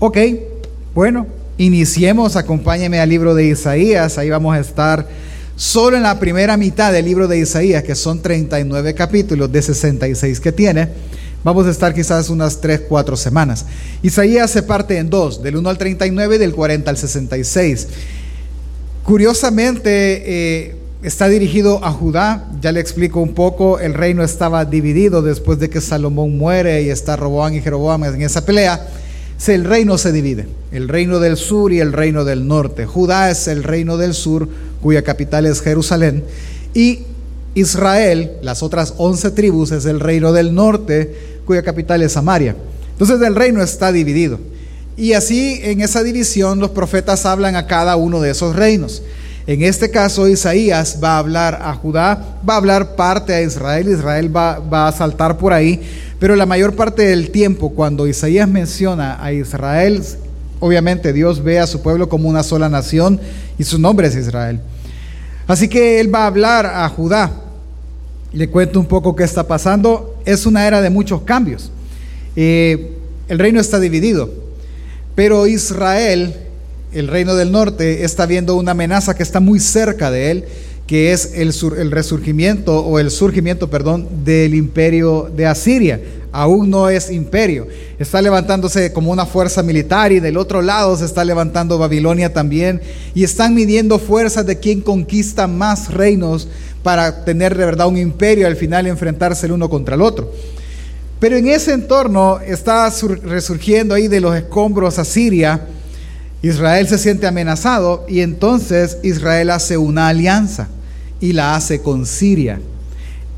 Ok, bueno, iniciemos, acompáñeme al libro de Isaías, ahí vamos a estar solo en la primera mitad del libro de Isaías, que son 39 capítulos de 66 que tiene. Vamos a estar quizás unas 3, 4 semanas. Isaías se parte en dos, del 1 al 39 y del 40 al 66. Curiosamente, eh, está dirigido a Judá. Ya le explico un poco, el reino estaba dividido después de que Salomón muere y está Roboán y Jeroboam en esa pelea. El reino se divide, el reino del sur y el reino del norte. Judá es el reino del sur, cuya capital es Jerusalén, y Israel, las otras once tribus, es el reino del norte, cuya capital es Samaria. Entonces el reino está dividido. Y así en esa división los profetas hablan a cada uno de esos reinos. En este caso, Isaías va a hablar a Judá, va a hablar parte a Israel, Israel va, a saltar por ahí, pero la mayor parte del tiempo, cuando Isaías menciona a Israel, obviamente Dios ve a su pueblo como una sola nación y su nombre es Israel. Así que él va a hablar a Judá. Le cuento un poco qué está pasando. Es una era de muchos cambios. Eh, el reino está dividido, pero Israel el reino del norte está viendo una amenaza que está muy cerca de él, que es el, el resurgimiento o el surgimiento, perdón, del imperio de Asiria. Aún no es imperio. Está levantándose como una fuerza militar y del otro lado se está levantando Babilonia también. Y están midiendo fuerzas de quien conquista más reinos para tener de verdad un imperio al final enfrentarse el uno contra el otro. Pero en ese entorno está resurgiendo ahí de los escombros Asiria Israel se siente amenazado y entonces Israel hace una alianza y la hace con Siria.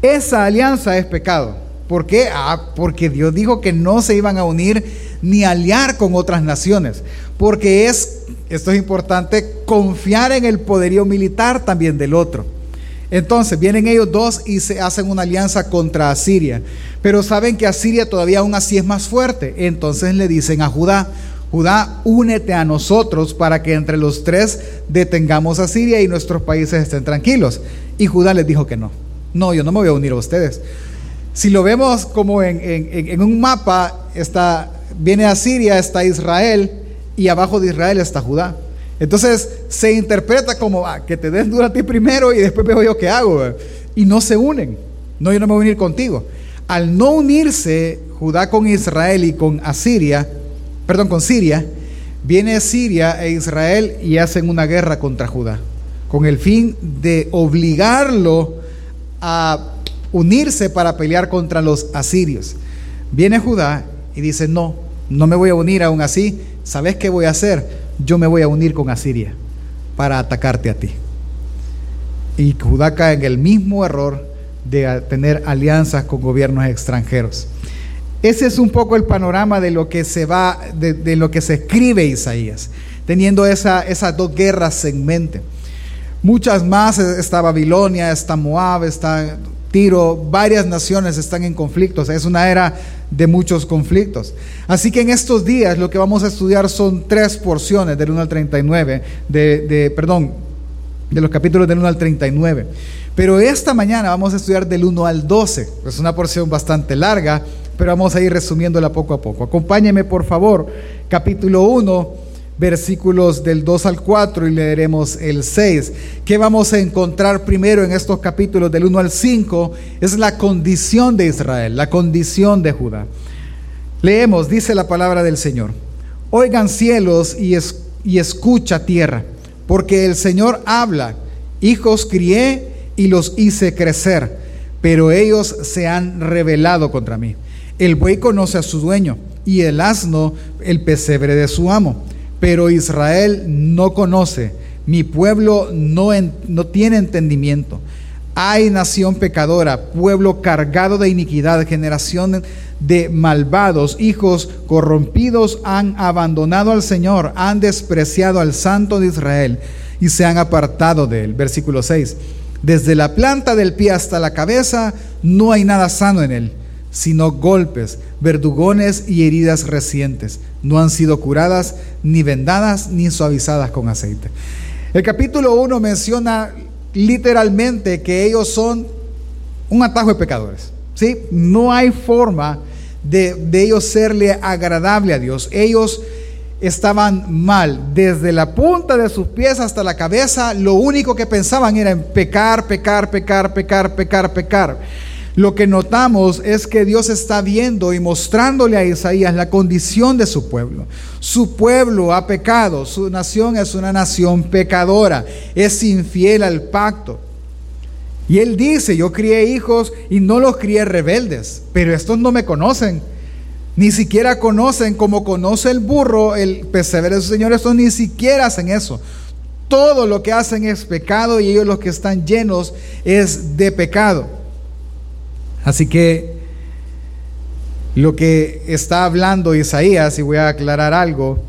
Esa alianza es pecado. ¿Por qué? Ah, porque Dios dijo que no se iban a unir ni aliar con otras naciones. Porque es, esto es importante, confiar en el poderío militar también del otro. Entonces vienen ellos dos y se hacen una alianza contra Asiria. Pero saben que Asiria todavía aún así es más fuerte. Entonces le dicen a Judá, Judá, únete a nosotros para que entre los tres detengamos a Siria y nuestros países estén tranquilos. Y Judá les dijo que no. No, yo no me voy a unir a ustedes. Si lo vemos como en, un mapa, está, viene a Siria, está Israel, y abajo de Israel está Judá. Entonces se interpreta como ah, que te den duro a ti primero y después veo yo qué hago. Y no se unen. No, yo no me voy a unir contigo. Al no unirse Judá con Israel y con Asiria, perdón, con Siria, viene Siria e Israel y hacen una guerra contra Judá, con el fin de obligarlo a unirse para pelear contra los asirios. Viene Judá y dice, no, no me voy a unir aún así, ¿sabes qué voy a hacer? Yo me voy a unir con Asiria para atacarte a ti. Y Judá cae en el mismo error de tener alianzas con gobiernos extranjeros. Ese es un poco el panorama de lo que se va, de, lo que se escribe Isaías, teniendo esa, esas dos guerras en mente. Muchas más, está Babilonia, está Moab, está Tiro, varias naciones están en conflictos. Es una era de muchos conflictos. Así que en estos días lo que vamos a estudiar son tres porciones del 1 al 39, de, de, perdón, de los capítulos del 1 al 39. Pero esta mañana vamos a estudiar del 1 al 12. Es una porción bastante larga pero vamos a ir resumiéndola poco a poco. Acompáñeme por favor, capítulo 1, versículos del 2 al 4 y leeremos el 6. ¿Qué vamos a encontrar primero en estos capítulos del 1 al 5? Es la condición de Israel, la condición de Judá. Leemos, dice la palabra del Señor. Oigan cielos y, y escucha tierra, porque el Señor habla, hijos crié y los hice crecer, pero ellos se han rebelado contra mí. El buey conoce a su dueño y el asno el pesebre de su amo. Pero Israel no conoce, mi pueblo no, no tiene entendimiento. Hay nación pecadora, pueblo cargado de iniquidad, generación de malvados, hijos corrompidos han abandonado al Señor, han despreciado al Santo de Israel y se han apartado de él. Versículo 6. Desde la planta del pie hasta la cabeza no hay nada sano en él sino golpes, verdugones y heridas recientes. No han sido curadas, ni vendadas, ni suavizadas con aceite. El capítulo 1 menciona literalmente que ellos son un atajo de pecadores. ¿sí? No hay forma de, de ellos serle agradable a Dios. Ellos estaban mal. Desde la punta de sus pies hasta la cabeza, lo único que pensaban era en pecar, pecar, pecar, pecar, pecar, pecar. Lo que notamos es que Dios está viendo y mostrándole a Isaías la condición de su pueblo. Su pueblo ha pecado, su nación es una nación pecadora, es infiel al pacto. Y él dice, yo crié hijos y no los crié rebeldes, pero estos no me conocen ni siquiera conocen como conoce el burro el pesebre de su Señor. Estos ni siquiera hacen eso. Todo lo que hacen es pecado y ellos los que están llenos es de pecado. Así que lo que está hablando Isaías, y voy a aclarar algo,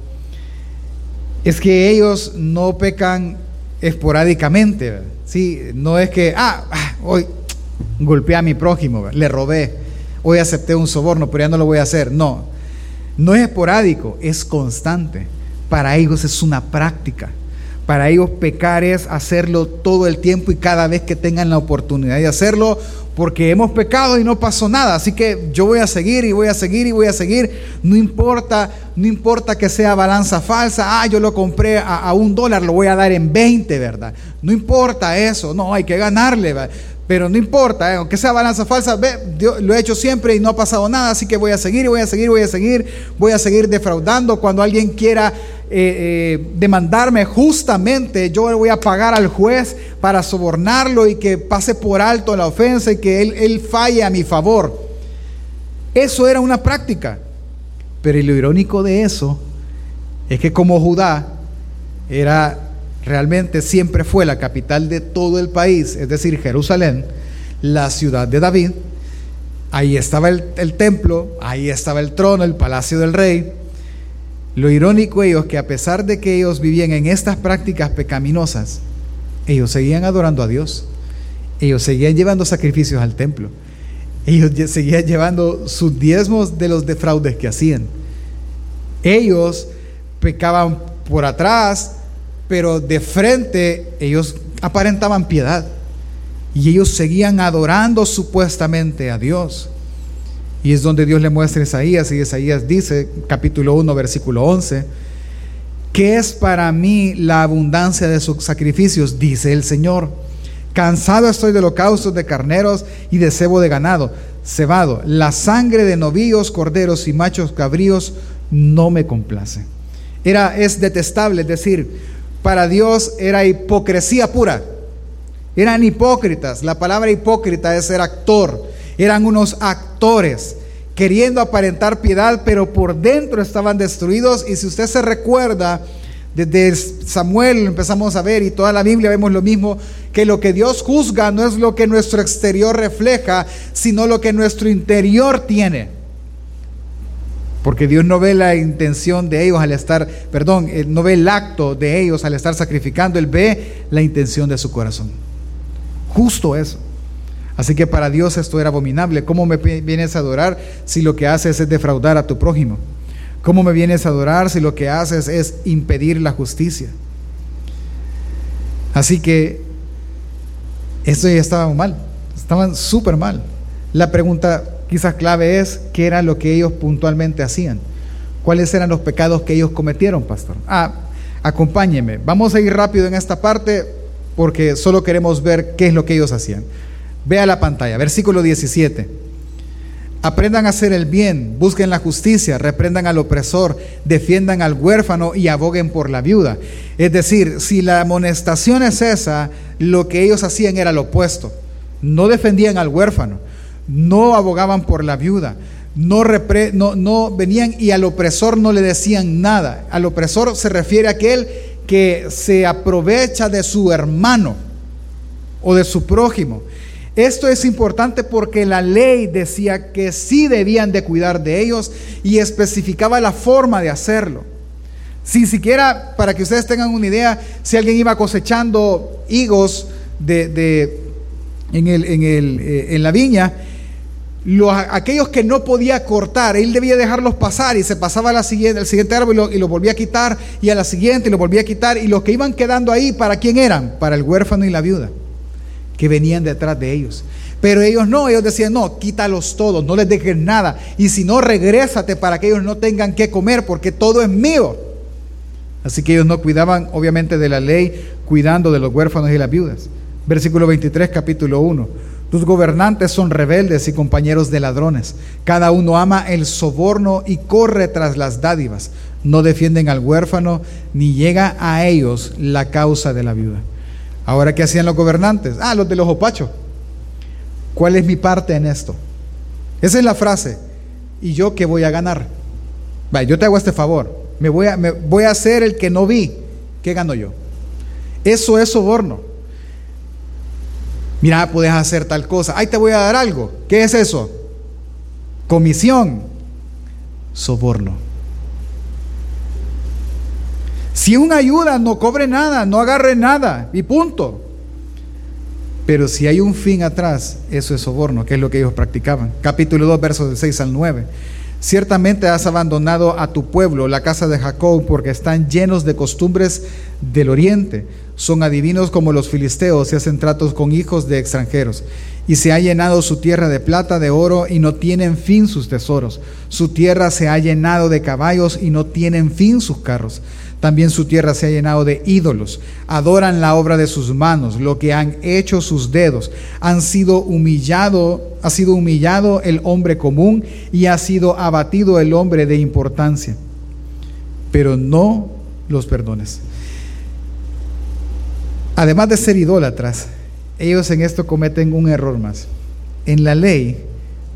es que ellos no pecan esporádicamente. ¿sí? No es que, ah, ah hoy golpeé a mi prójimo, le robé hoy acepté un soborno, pero ya no lo voy a hacer. No, no es esporádico, es constante. Para ellos es una práctica. Para ellos pecar es hacerlo todo el tiempo y cada vez que tengan la oportunidad de hacerlo, porque hemos pecado y no pasó nada. Así que yo voy a seguir y voy a seguir y voy a seguir. No importa, no importa que sea balanza falsa. Ah, yo lo compré a, un dólar, lo voy a dar en 20, ¿verdad? No importa eso. No, hay que ganarle. Pero no importa, ¿eh? aunque sea balanza falsa, ve, lo he hecho siempre y no ha pasado nada, así que voy a seguir voy a seguir, voy a seguir, voy a seguir defraudando. Cuando alguien quiera eh, eh, demandarme justamente, yo le voy a pagar al juez para sobornarlo y que pase por alto la ofensa y que él, él falle a mi favor. Eso era una práctica. Pero lo irónico de eso es que como Judá era realmente siempre fue la capital de todo el país, es decir, Jerusalén, la ciudad de David. Ahí estaba el, templo, ahí estaba el trono, el palacio del rey. Lo irónico ellos que a pesar de que ellos vivían en estas prácticas pecaminosas, ellos seguían adorando a Dios. Ellos seguían llevando sacrificios al templo. Ellos seguían llevando sus diezmos de los defraudes que hacían. Ellos pecaban por atrás, pero de frente ellos aparentaban piedad y ellos seguían adorando supuestamente a Dios. Y es donde Dios le muestra a Isaías y Isaías dice, capítulo 1, versículo 11, ¿qué es para mí la abundancia de sus sacrificios? Dice el Señor. Cansado estoy de holocaustos de carneros y de cebo de ganado, cebado. La sangre de novillos, corderos y machos cabríos no me complace. Era, es detestable, es decir, para Dios era hipocresía pura. Eran hipócritas. La palabra hipócrita es ser actor. Eran unos actores queriendo aparentar piedad, pero por dentro estaban destruidos. Y si usted se recuerda, desde Samuel empezamos a ver y toda la Biblia vemos lo mismo, que lo que Dios juzga no es lo que nuestro exterior refleja, sino lo que nuestro interior tiene. Porque Dios no ve la intención de ellos al estar, perdón, eh, no ve el acto de ellos al estar sacrificando, Él ve la intención de su corazón. Justo eso. Así que para Dios esto era abominable. ¿Cómo me vienes a adorar si lo que haces es defraudar a tu prójimo? ¿Cómo me vienes a adorar si lo que haces es impedir la justicia? Así que esto ya estaba mal, estaban súper mal. La pregunta quizás clave es qué era lo que ellos puntualmente hacían. ¿Cuáles eran los pecados que ellos cometieron, pastor? Ah, acompáñeme. Vamos a ir rápido en esta parte porque solo queremos ver qué es lo que ellos hacían. Vea la pantalla, versículo 17. Aprendan a hacer el bien, busquen la justicia, reprendan al opresor, defiendan al huérfano y aboguen por la viuda. Es decir, si la amonestación es esa, lo que ellos hacían era lo opuesto. No defendían al huérfano, no abogaban por la viuda, no, no, venían y al opresor no le decían nada. Al opresor se refiere a aquel que se aprovecha de su hermano o de su prójimo. Esto es importante porque la ley decía que sí debían de cuidar de ellos y especificaba la forma de hacerlo. Si siquiera, para que ustedes tengan una idea, si alguien iba cosechando higos eh, en la viña, aquellos que no podía cortar, él debía dejarlos pasar y se pasaba siguiente, al siguiente árbol y lo, y lo, volvía a quitar y a la siguiente y lo volvía a quitar y los que iban quedando ahí, ¿para quién eran? Para el huérfano y la viuda que venían detrás de ellos. Pero ellos no, ellos decían, no, quítalos todos, no les dejes nada. Y si no, regrésate para que ellos no tengan que comer, porque todo es mío. Así que ellos no cuidaban, obviamente, de la ley, cuidando de los huérfanos y las viudas. Versículo 23, capítulo 1. Tus gobernantes son rebeldes y compañeros de ladrones. Cada uno ama el soborno y corre tras las dádivas. No defienden al huérfano ni llega a ellos la causa de la viuda. Ahora, ¿qué hacían los gobernantes? Ah, los de los opachos. ¿Cuál es mi parte en esto? Esa es la frase. ¿Y yo qué voy a ganar? yo te hago este favor. Me voy, a, me voy a hacer el que no vi. ¿Qué gano yo? Eso es soborno. Mira, puedes hacer tal cosa. Ahí te voy a dar algo. ¿Qué es eso? Comisión. Soborno. Si una ayuda, no cobre nada, no agarre nada y punto. Pero si hay un fin atrás, eso es soborno, que es lo que ellos practicaban. Capítulo 2, versos de 6 al 9. Ciertamente has abandonado a tu pueblo, la casa de Jacob, porque están llenos de costumbres del oriente. Son adivinos como los filisteos y hacen tratos con hijos de extranjeros. Y se ha llenado su tierra de plata, de oro, y no tienen fin sus tesoros. Su tierra se ha llenado de caballos y no tienen fin sus carros. También su tierra se ha llenado de ídolos. Adoran la obra de sus manos, lo que han hecho sus dedos. Han sido humillado, ha sido humillado el hombre común y ha sido abatido el hombre de importancia. Pero no los perdones. Además de ser idólatras, ellos en esto cometen un error más. En la ley,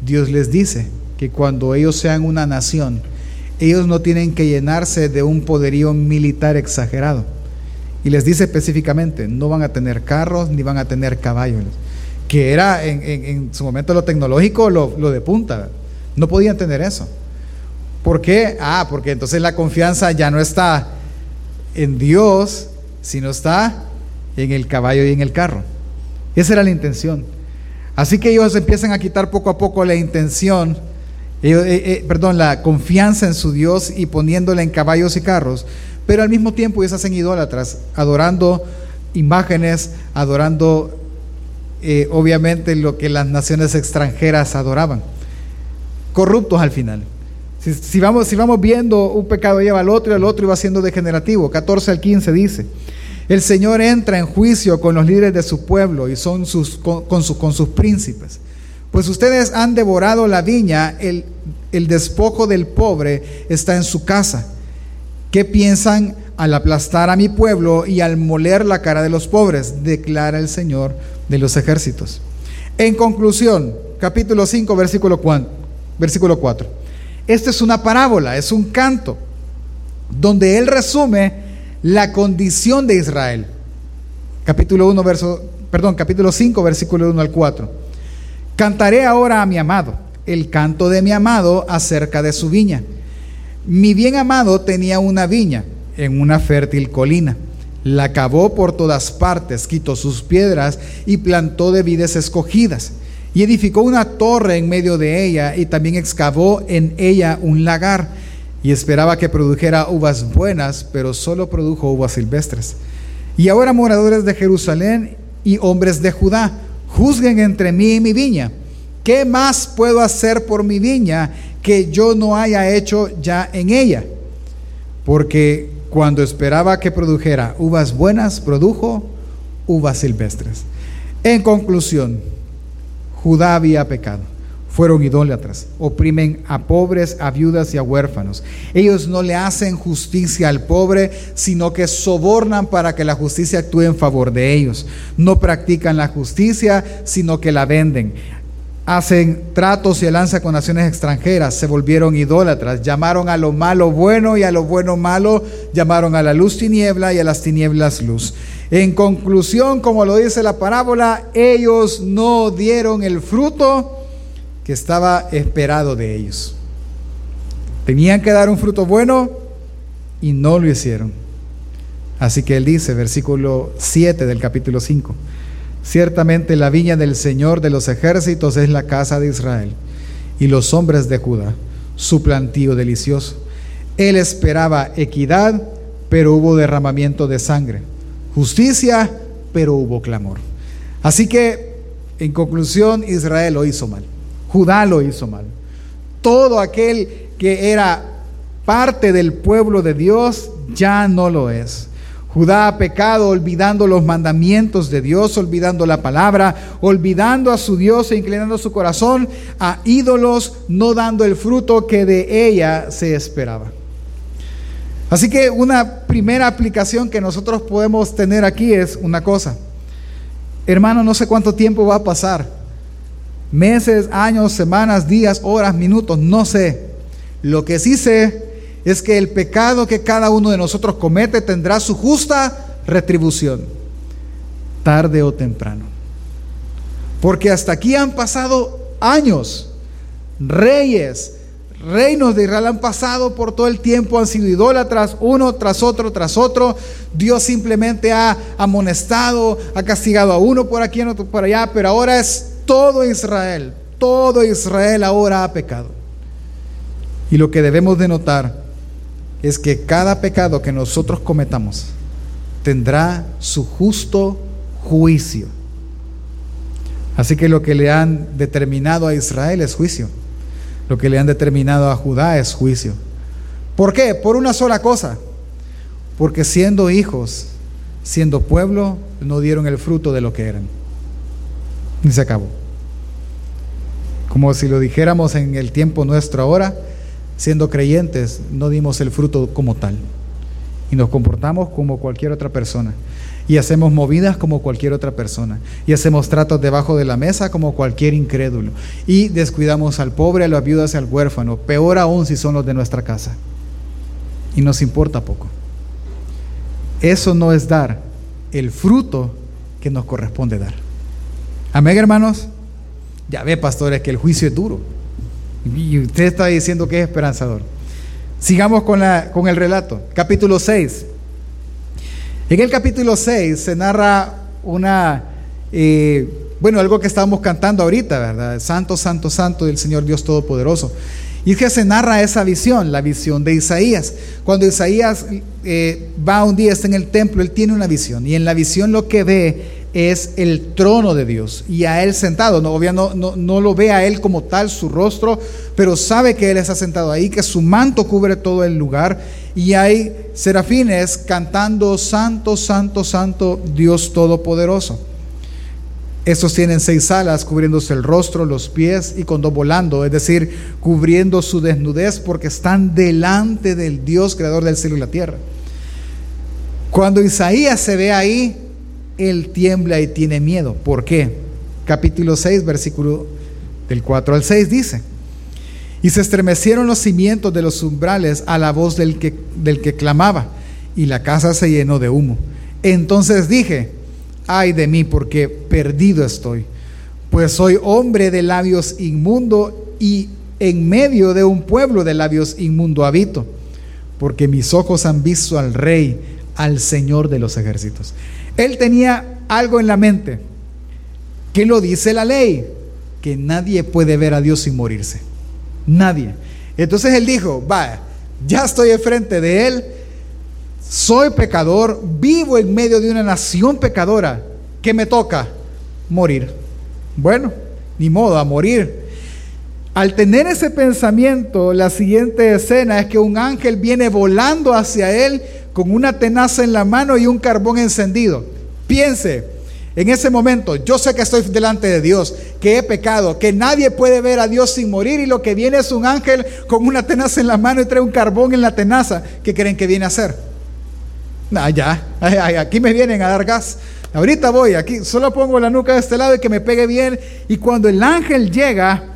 Dios les dice que cuando ellos sean una nación, ellos no tienen que llenarse de un poderío militar exagerado. Y les dice específicamente, no van a tener carros ni van a tener caballos, que era en, su momento lo tecnológico lo, lo, de punta. No podían tener eso. ¿Por qué? Ah, porque entonces la confianza ya no está en Dios, sino está en el caballo y en el carro. Esa era la intención. Así que ellos empiezan a quitar poco a poco la intención eh, eh, perdón, la confianza en su Dios y poniéndola en caballos y carros, pero al mismo tiempo ellos hacen idólatras, adorando imágenes, adorando eh, obviamente lo que las naciones extranjeras adoraban, corruptos al final. Si, vamos, si vamos viendo un pecado lleva al otro y al otro iba siendo degenerativo, 14 al 15 dice. El Señor entra en juicio con los líderes de su pueblo y son sus, con, con sus príncipes. Pues ustedes han devorado la viña, el, el despojo del pobre está en su casa. ¿Qué piensan al aplastar a mi pueblo y al moler la cara de los pobres? Declara el Señor de los ejércitos. En conclusión, capítulo 5, versículo 4. Versículo 4. Esta es una parábola, es un canto, donde él resume la condición de Israel. Capítulo 1, verso, perdón, capítulo 5, versículo 1 al 4. Cantaré ahora a mi amado, el canto de mi amado acerca de su viña. Mi bien amado tenía una viña en una fértil colina. La cavó por todas partes, quitó sus piedras y plantó de vides escogidas. Y edificó una torre en medio de ella y también excavó en ella un lagar. Y esperaba que produjera uvas buenas, pero solo produjo uvas silvestres. Y ahora moradores de Jerusalén y hombres de Judá, juzguen entre mí y mi viña. ¿Qué más puedo hacer por mi viña que yo no haya hecho ya en ella? Porque cuando esperaba que produjera uvas buenas, produjo uvas silvestres. En conclusión, Judá había pecado. Fueron idólatras, oprimen a pobres, a viudas y a huérfanos. Ellos no le hacen justicia al pobre, sino que sobornan para que la justicia actúe en favor de ellos. No practican la justicia, sino que la venden hacen tratos y lanza con naciones extranjeras, se volvieron idólatras, llamaron a lo malo bueno y a lo bueno malo, llamaron a la luz tiniebla y a las tinieblas luz. En conclusión, como lo dice la parábola, ellos no dieron el fruto que estaba esperado de ellos. Tenían que dar un fruto bueno y no lo hicieron. Así que él dice, versículo 7 del capítulo 5, ciertamente la viña del Señor de los ejércitos es la casa de Israel y los hombres de Judá, su plantío delicioso. Él esperaba equidad, pero hubo derramamiento de sangre, justicia, pero hubo clamor. Así que, en conclusión, Israel lo hizo mal. Judá lo hizo mal. Todo aquel que era parte del pueblo de Dios, ya no lo es. Judá ha pecado olvidando los mandamientos de Dios, olvidando la palabra, olvidando a su Dios e inclinando su corazón a ídolos, no dando el fruto que de ella se esperaba. Así que una primera aplicación que nosotros podemos tener aquí es una cosa. Hermano, no sé cuánto tiempo va a pasar. Meses, años, semanas, días, horas, minutos, no sé. Lo que sí sé es que el pecado que cada uno de nosotros comete tendrá su justa retribución, tarde o temprano. Porque hasta aquí han pasado años, reyes, reinos de Israel han pasado por todo el tiempo, han sido idólatras, uno tras otro, tras otro. Dios simplemente ha amonestado, ha castigado a uno por aquí, a otro por allá, pero ahora es todo Israel, todo Israel ahora ha pecado. Y lo que debemos de notar es que cada pecado que nosotros cometamos tendrá su justo juicio. Así que lo que le han determinado a Israel es juicio. Lo que le han determinado a Judá es juicio. ¿Por qué? Por una sola cosa. Porque siendo hijos, siendo pueblo, no dieron el fruto de lo que eran. Y se acabó. Como si lo dijéramos en el tiempo nuestro ahora, siendo creyentes, no dimos el fruto como tal. Y nos comportamos como cualquier otra persona. Y hacemos movidas como cualquier otra persona. Y hacemos tratos debajo de la mesa como cualquier incrédulo. Y descuidamos al pobre, a las viudas y al huérfano. Peor aún si son los de nuestra casa. Y nos importa poco. Eso no es dar el fruto que nos corresponde dar. Amén, hermanos. Ya ve, pastores, que el juicio es duro. Y usted está diciendo que es esperanzador. Sigamos con, la, con el relato. Capítulo 6. En el capítulo 6 se narra una, eh, bueno, algo que estábamos cantando ahorita, ¿verdad? Santo, santo, santo del Señor Dios Todopoderoso. Y es que se narra esa visión, la visión de Isaías. Cuando Isaías eh, va un día, está en el templo, él tiene una visión. Y en la visión lo que ve es el trono de Dios y a Él sentado. No, no, no, lo ve a Él como tal, su rostro, pero sabe que Él está sentado ahí, que su manto cubre todo el lugar y hay serafines cantando Santo, Santo, Santo, Dios Todopoderoso. Estos tienen seis alas cubriéndose el rostro, los pies y con dos volando, es decir, cubriendo su desnudez porque están delante del Dios creador del cielo y la tierra. Cuando Isaías se ve ahí, él tiembla y tiene miedo. ¿Por qué? Capítulo 6, versículo del 4 al 6 dice, y se estremecieron los cimientos de los umbrales a la voz del que, del que clamaba, y la casa se llenó de humo. Entonces dije, ay de mí, porque perdido estoy, pues soy hombre de labios inmundo y en medio de un pueblo de labios inmundo habito, porque mis ojos han visto al rey, al Señor de los ejércitos. Él tenía algo en la mente. ¿Qué lo dice la ley? Que nadie puede ver a Dios sin morirse. Nadie. Entonces él dijo, vaya, ya estoy enfrente de él, soy pecador, vivo en medio de una nación pecadora. ¿Qué me toca? Morir. Bueno, ni modo, a morir. Al tener ese pensamiento, la siguiente escena es que un ángel viene volando hacia él con una tenaza en la mano y un carbón encendido. Piense, en ese momento, yo sé que estoy delante de Dios, que he pecado, que nadie puede ver a Dios sin morir y lo que viene es un ángel con una tenaza en la mano y trae un carbón en la tenaza. ¿Qué creen que viene a hacer? Ah, ya, aquí me vienen a dar gas. Ahorita voy, aquí solo pongo la nuca de este lado y que me pegue bien. Y cuando el ángel llega,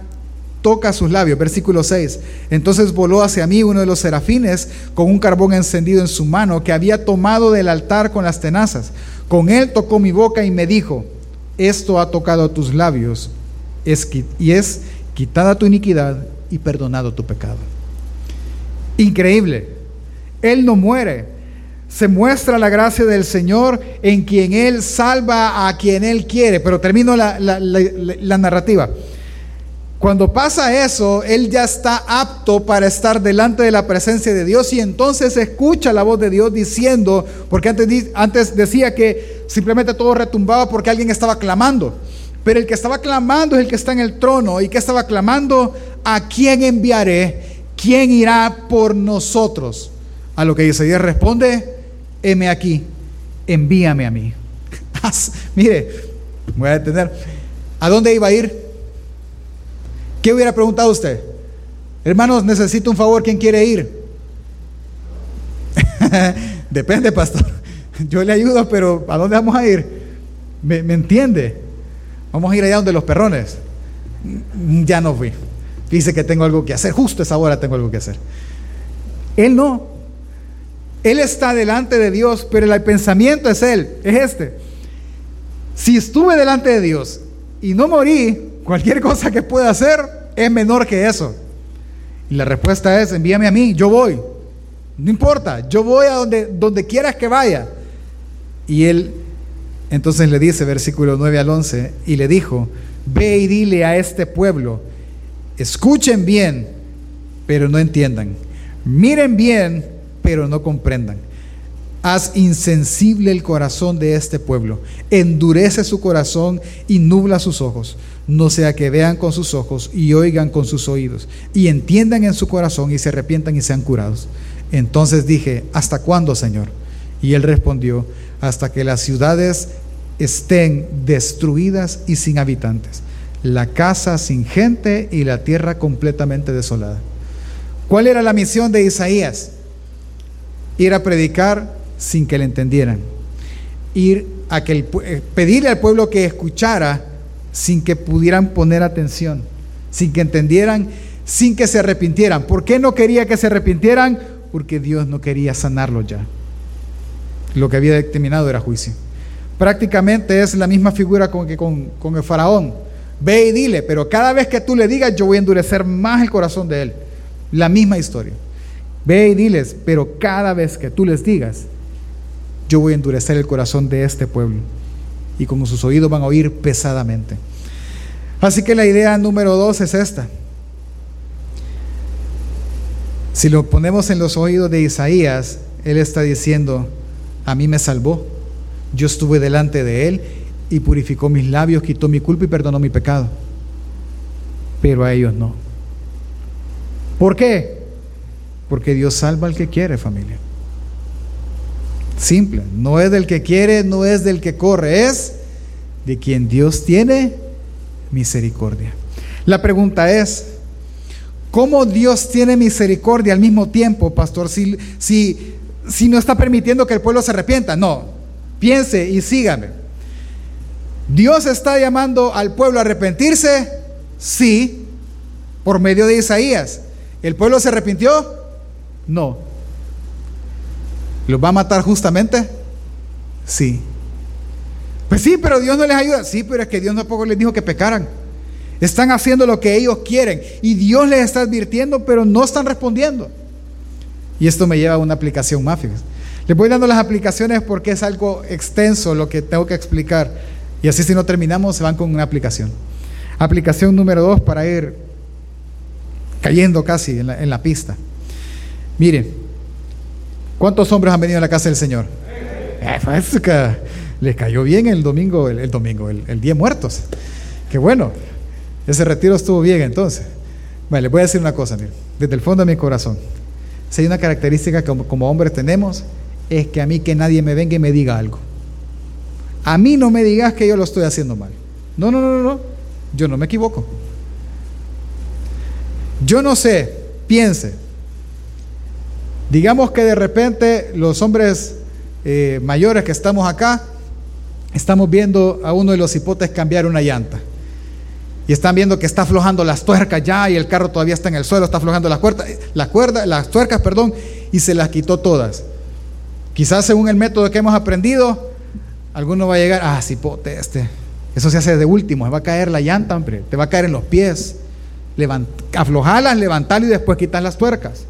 toca sus labios. Versículo 6. Entonces voló hacia mí uno de los serafines con un carbón encendido en su mano que había tomado del altar con las tenazas. Con él tocó mi boca y me dijo, esto ha tocado tus labios y es quitada tu iniquidad y perdonado tu pecado. Increíble. Él no muere. Se muestra la gracia del Señor en quien Él salva a quien Él quiere. Pero termino la, la narrativa. Cuando pasa eso, él ya está apto para estar delante de la presencia de Dios y entonces escucha la voz de Dios diciendo, porque antes, decía que simplemente todo retumbaba porque alguien estaba clamando, pero el que estaba clamando es el que está en el trono y que estaba clamando, ¿a quién enviaré? ¿quién irá por nosotros? A lo que Isaías responde, heme aquí, envíame a mí. Mire, voy a detener. ¿A dónde iba a ir? ¿Qué hubiera preguntado usted? Hermanos, necesito un favor, ¿quién quiere ir? Depende, pastor. Yo le ayudo, pero ¿a dónde vamos a ir? ¿Me, ¿Me, entiende? Vamos a ir allá donde los perrones. Ya no fui. Dice que tengo algo que hacer. Justo esa hora tengo algo que hacer. Él no. Él está delante de Dios, pero el pensamiento es Él, es este. Si estuve delante de Dios y no morí, cualquier cosa que pueda hacer es menor que eso. Y la respuesta es, envíame a mí, yo voy. No importa, yo voy a donde, donde quieras que vaya. Y él entonces le dice, versículo 9 al 11, y le dijo, ve y dile a este pueblo, escuchen bien, pero no entiendan. Miren bien, pero no comprendan. Haz insensible el corazón de este pueblo, endurece su corazón y nubla sus ojos, no sea que vean con sus ojos y oigan con sus oídos, y entiendan en su corazón y se arrepientan y sean curados. Entonces dije, ¿hasta cuándo, Señor? Y él respondió, hasta que las ciudades estén destruidas y sin habitantes, la casa sin gente y la tierra completamente desolada. ¿Cuál era la misión de Isaías? ir a predicar sin que le entendieran, ir a que eh, pedirle al pueblo que escuchara sin que pudieran poner atención, sin que entendieran, sin que se arrepintieran. ¿Por qué no quería que se arrepintieran? Porque Dios no quería sanarlo ya. Lo que había determinado era juicio. Prácticamente es la misma figura con, que con, con el faraón. Ve y dile, pero cada vez que tú le digas, yo voy a endurecer más el corazón de él. La misma historia. Ve y diles, pero cada vez que tú les digas, yo voy a endurecer el corazón de este pueblo. Y como sus oídos van a oír pesadamente. Así que la idea número dos es esta. Si lo ponemos en los oídos de Isaías, él está diciendo, a mí me salvó. Yo estuve delante de él y purificó mis labios, quitó mi culpa y perdonó mi pecado. Pero a ellos no. ¿Por qué? Porque Dios salva al que quiere, familia. Simple. No es del que quiere, no es del que corre, es de quien Dios tiene misericordia. La pregunta es, ¿cómo Dios tiene misericordia al mismo tiempo, pastor, si, si, si no está permitiendo que el pueblo se arrepienta? No, piense y sígame. ¿Dios está llamando al pueblo a arrepentirse? Sí, por medio de Isaías. ¿El pueblo se arrepintió? No. ¿Los va a matar justamente? Sí. Pues sí, pero Dios no les ayuda. Sí, pero es que Dios tampoco les dijo que pecaran. Están haciendo lo que ellos quieren y Dios les está advirtiendo, pero no están respondiendo. Y esto me lleva a una aplicación más. Les voy dando las aplicaciones porque es algo extenso lo que tengo que explicar. Y así si no terminamos, se van con una aplicación. Aplicación número dos para ir cayendo casi en la, en la pista. Mire, ¿cuántos hombres han venido a la casa del Señor? Eh, pues, les cayó bien el domingo, el, domingo, el, día muertos. Qué bueno. Ese retiro estuvo bien entonces. Bueno, les voy a decir una cosa, mire, desde el fondo de mi corazón. Si hay una característica que como, como hombres tenemos, es que a mí que nadie me venga y me diga algo. A mí no me digas que yo lo estoy haciendo mal. No, no, no, no, no. Yo no me equivoco. Yo no sé, piense, Digamos que de repente los hombres eh, mayores que estamos acá, estamos viendo a uno de los hipotes cambiar una llanta. Y están viendo que está aflojando las tuercas ya y el carro todavía está en el suelo, está aflojando las cuerdas, las cuerdas, las tuercas, perdón, y se las quitó todas. Quizás según el método que hemos aprendido, alguno va a llegar, ah, cipote este. Eso se hace de último, va a caer la llanta, hombre, te va a caer en los pies. Levant, aflojalas, levantarla y después quitar las tuercas.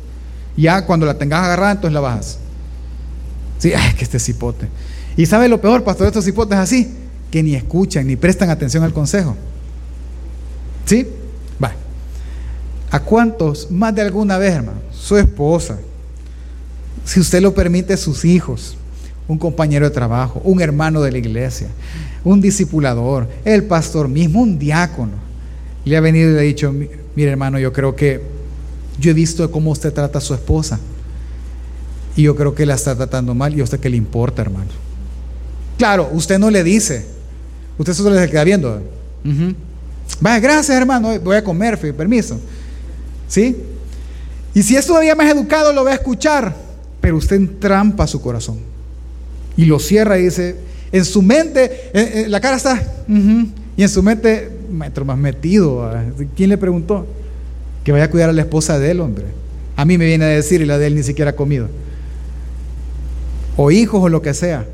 Ya cuando la tengas agarrada, entonces la bajas. Sí, ay, que este cipote. Y sabe lo peor, pastor, estos cipotes así, que ni escuchan, ni prestan atención al consejo. ¿Sí? Va. ¿A cuántos, más de alguna vez, hermano? Su esposa, si usted lo permite, sus hijos, un compañero de trabajo, un hermano de la iglesia, un discipulador, el pastor mismo, un diácono, le ha venido y le ha dicho, mire hermano, yo creo que yo he visto cómo usted trata a su esposa. Y yo creo que la está tratando mal y a usted que le importa, hermano. Claro, usted no le dice. Usted solo le queda viendo. Vaya, gracias, hermano. Voy a comer, permiso. ¿Sí? Y si es todavía más educado, lo va a escuchar. Pero usted entrampa su corazón. Y lo cierra y dice, en su mente, eh, eh, la cara está, y en su mente, maestro, más metido. ¿Quién le preguntó? Que vaya a cuidar a la esposa de él, hombre. A mí me viene a decir y la de él ni siquiera ha comido. O hijos o lo que sea.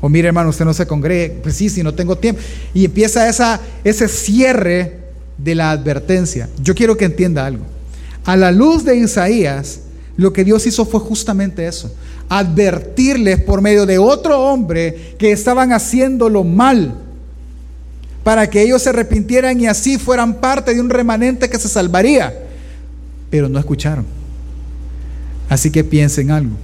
O mire, hermano, usted no se congregue. Pues sí, si no tengo tiempo. Y empieza esa, ese cierre de la advertencia. Yo quiero que entienda algo. A la luz de Isaías, lo que Dios hizo fue justamente eso advertirles por medio de otro hombre que estaban haciéndolo mal, para que ellos se arrepintieran y así fueran parte de un remanente que se salvaría. Pero no escucharon. Así que piensen algo.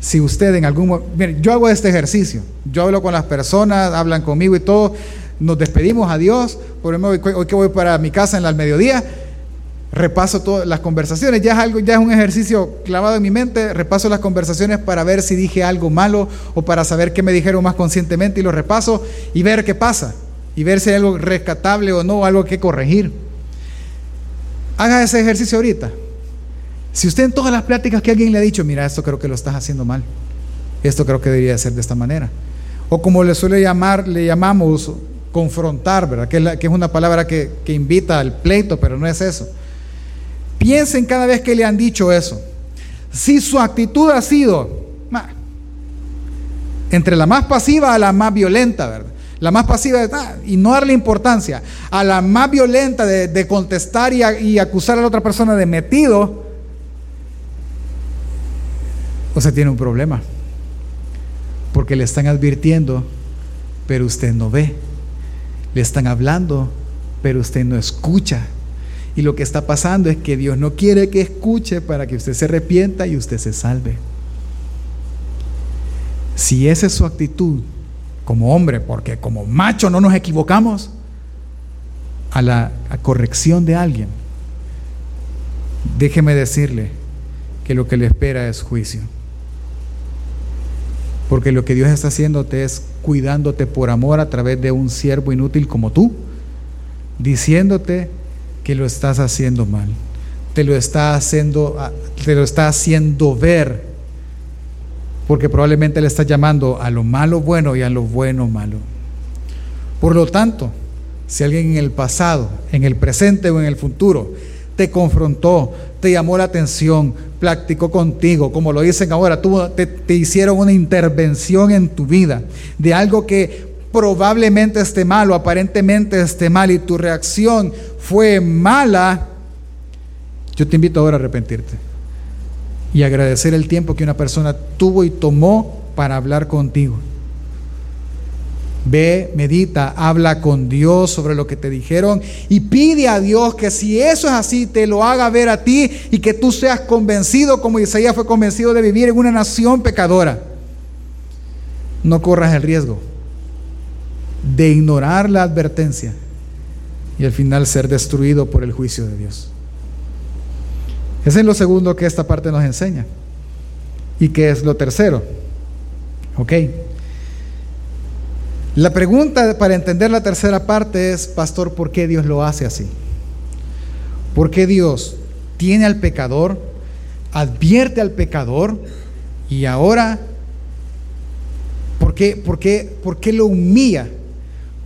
Si usted en algún momento, yo hago este ejercicio, yo hablo con las personas, hablan conmigo y todo, nos despedimos a Dios, por ejemplo, hoy que voy para mi casa en el mediodía, repaso todas las conversaciones, ya es algo, ya es un ejercicio clavado en mi mente, repaso las conversaciones para ver si dije algo malo o para saber qué me dijeron más conscientemente y lo repaso y ver qué pasa y ver si hay algo rescatable o no, algo que corregir. Haga ese ejercicio ahorita. Si usted en todas las pláticas que alguien le ha dicho, mira, esto creo que lo estás haciendo mal, esto creo que debería ser de esta manera. O como le suele llamar, le llamamos confrontar, ¿verdad? Que es, que es una palabra que, que invita al pleito, pero no es eso Piensen cada vez que le han dicho eso. Si su actitud ha sido entre la más pasiva a la más violenta, ¿verdad? La más pasiva ah, y no darle importancia a la más violenta de, contestar y, y, acusar a la otra persona de metido, o sea, tiene un problema. Porque le están advirtiendo, pero usted no ve. Le están hablando, pero usted no escucha. Y lo que está pasando es que Dios no quiere que escuche para que usted se arrepienta y usted se salve. Si esa es su actitud como hombre, porque como macho no nos equivocamos, a la corrección de alguien, déjeme decirle que lo que le espera es juicio. Porque lo que Dios está haciéndote es cuidándote por amor a través de un siervo inútil como tú, diciéndote que lo estás haciendo mal. Te lo está haciendo, ah, te lo está haciendo ver. Porque probablemente le está llamando a lo malo bueno y a lo bueno malo. Por lo tanto, si alguien en el pasado, en el presente o en el futuro te confrontó, te llamó la atención, practicó contigo, como lo dicen ahora, tú, te, te hicieron una intervención en tu vida de algo que probablemente esté mal o aparentemente esté mal y tu reacción fue mala, yo te invito ahora a arrepentirte y agradecer el tiempo que una persona tuvo y tomó para hablar contigo. Ve, medita, habla con Dios sobre lo que te dijeron y pide a Dios que si eso es así, te lo haga ver a ti y que tú seas convencido como Isaías fue convencido de vivir en una nación pecadora. No corras el riesgo de ignorar la advertencia y al final ser destruido por el juicio de Dios. Ese es lo segundo que esta parte nos enseña. ¿Y qué es lo tercero? Ok. La pregunta para entender la tercera parte es, pastor, ¿por qué Dios lo hace así? ¿Por qué Dios tiene al pecador, advierte al pecador y ahora, ¿por qué, por qué, por qué lo humilla?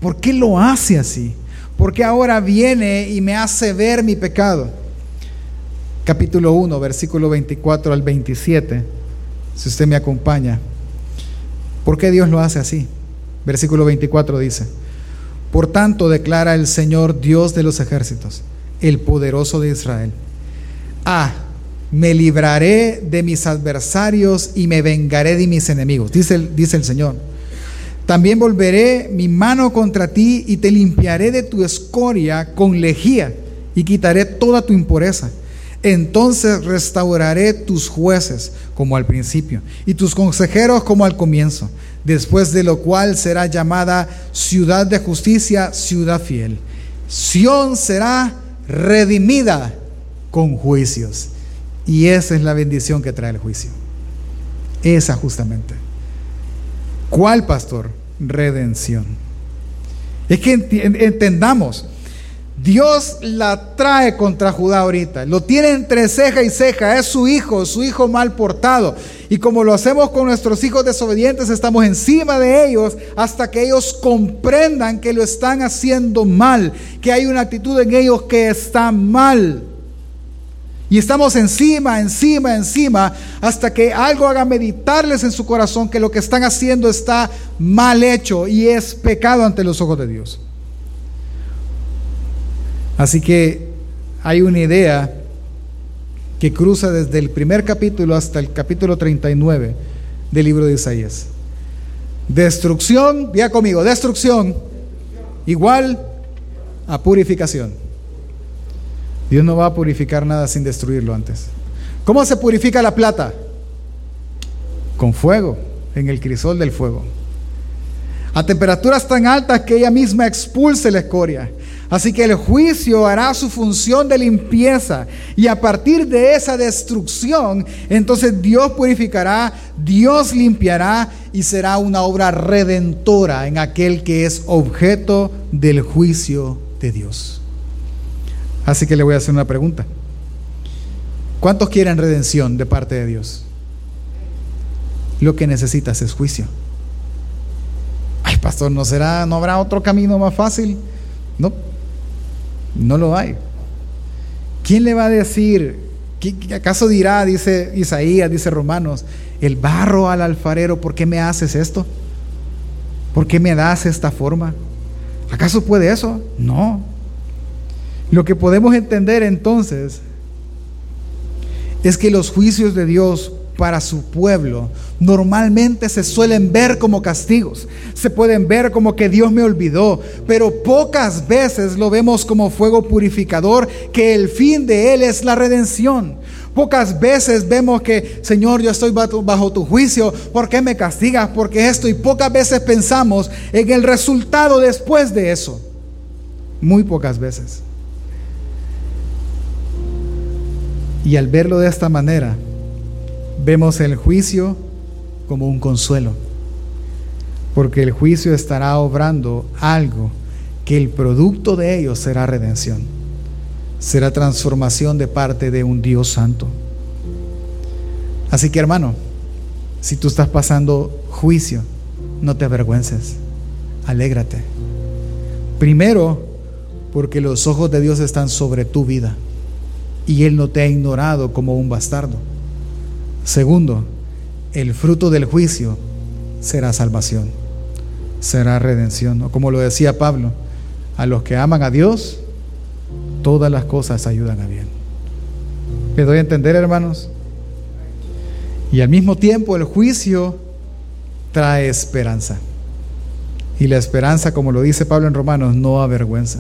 ¿Por qué lo hace así? ¿Por qué ahora viene y me hace ver mi pecado? Capítulo 1, versículo 24 al 27, si usted me acompaña. ¿Por qué Dios lo hace así? Versículo 24 dice, Por tanto declara el Señor Dios de los ejércitos, el poderoso de Israel. Ah, me libraré de mis adversarios y me vengaré de mis enemigos, dice dice el Señor. También volveré mi mano contra ti y te limpiaré de tu escoria con lejía y quitaré toda tu impureza. Entonces restauraré tus jueces como al principio y tus consejeros como al comienzo, después de lo cual será llamada ciudad de justicia, ciudad fiel. Sión será redimida con juicios. Y esa es la bendición que trae el juicio. Esa justamente. ¿Cuál pastor? Redención. Es que entendamos, Dios la trae contra Judá ahorita. Lo tiene entre ceja y ceja. Es su hijo, su hijo mal portado. Y como lo hacemos con nuestros hijos desobedientes, estamos encima de ellos hasta que ellos comprendan que lo están haciendo mal, que hay una actitud en ellos que está mal. Y estamos encima, encima, encima, hasta que algo haga meditarles en su corazón que lo que están haciendo está mal hecho y es pecado ante los ojos de Dios. Así que hay una idea que cruza desde el primer capítulo hasta el capítulo 39 del libro de Isaías. Destrucción, vea conmigo, destrucción igual a purificación. Dios no va a purificar nada sin destruirlo antes. ¿Cómo se purifica la plata? Con fuego, en el crisol del fuego. A temperaturas tan altas que ella misma expulse la escoria. Así que el juicio hará su función de limpieza y a partir de esa destrucción, entonces Dios purificará, Dios limpiará y será una obra redentora en aquel que es objeto del juicio de Dios. Así que le voy a hacer una pregunta. ¿Cuántos quieren redención de parte de Dios? Lo que necesitas es juicio. Ay, pastor, ¿no será, no habrá otro camino más fácil? No, no lo hay. ¿Quién le va a decir? ¿Acaso dirá, dice Isaías, dice Romanos, el barro al alfarero, ¿por qué me haces esto? ¿Por qué me das esta forma? ¿Acaso puede eso? No. Lo que podemos entender entonces es que los juicios de Dios para su pueblo normalmente se suelen ver como castigos, se pueden ver como que Dios me olvidó, pero pocas veces lo vemos como fuego purificador, que el fin de él es la redención. Pocas veces vemos que, Señor, yo estoy bajo tu juicio, ¿por qué me castigas? Porque esto, y pocas veces pensamos en el resultado después de eso. Muy pocas veces. Y al verlo de esta manera, vemos el juicio como un consuelo, porque el juicio estará obrando algo que el producto de ello será redención, será transformación de parte de un Dios santo. Así que hermano, si tú estás pasando juicio, no te avergüences, alégrate. Primero, porque los ojos de Dios están sobre tu vida y Él no te ha ignorado como un bastardo. Segundo, el fruto del juicio será salvación, será redención. O como lo decía Pablo, a los que aman a Dios, todas las cosas ayudan a bien. ¿Me doy a entender, hermanos? Y al mismo tiempo el juicio trae esperanza. Y la esperanza, como lo dice Pablo en Romanos, no avergüenza.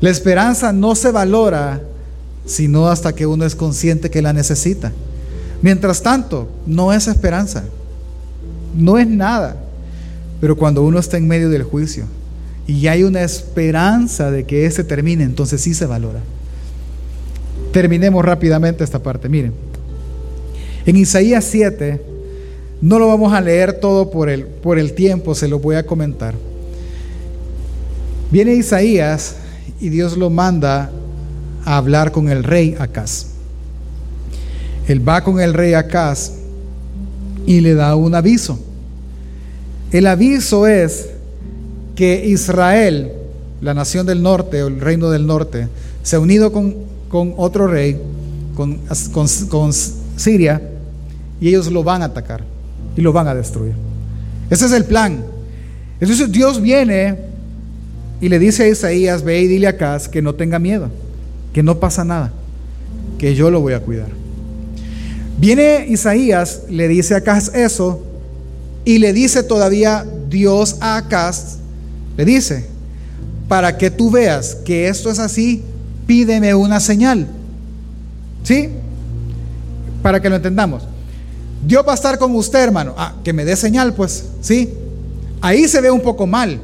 La esperanza no se valora sino hasta que uno es consciente que la necesita. Mientras tanto, no es esperanza, no es nada. Pero cuando uno está en medio del juicio y hay una esperanza de que ese termine, entonces sí se valora. Terminemos rápidamente esta parte. Miren, en Isaías 7, no lo vamos a leer todo por el, por el tiempo, se lo voy a comentar. Viene Isaías y Dios lo manda a hablar con el rey Acaz. Él va con el rey Acaz y le da un aviso. El aviso es que Israel, la nación del norte o el reino del norte, se ha unido con, con otro rey, con, con, con Siria, y ellos lo van a atacar y lo van a destruir. Ese es el plan. Entonces Dios viene y le dice a Isaías, ve y dile a Acaz que no tenga miedo, que no pasa nada, que yo lo voy a cuidar. Viene Isaías, le dice a Acaz eso, y le dice todavía Dios a Acaz, le dice, para que tú veas que esto es así, pídeme una señal. ¿Sí? Para que lo entendamos. Dios va a estar con usted, hermano. Ah, que me dé señal, pues, ¿sí? Ahí se ve un poco mal.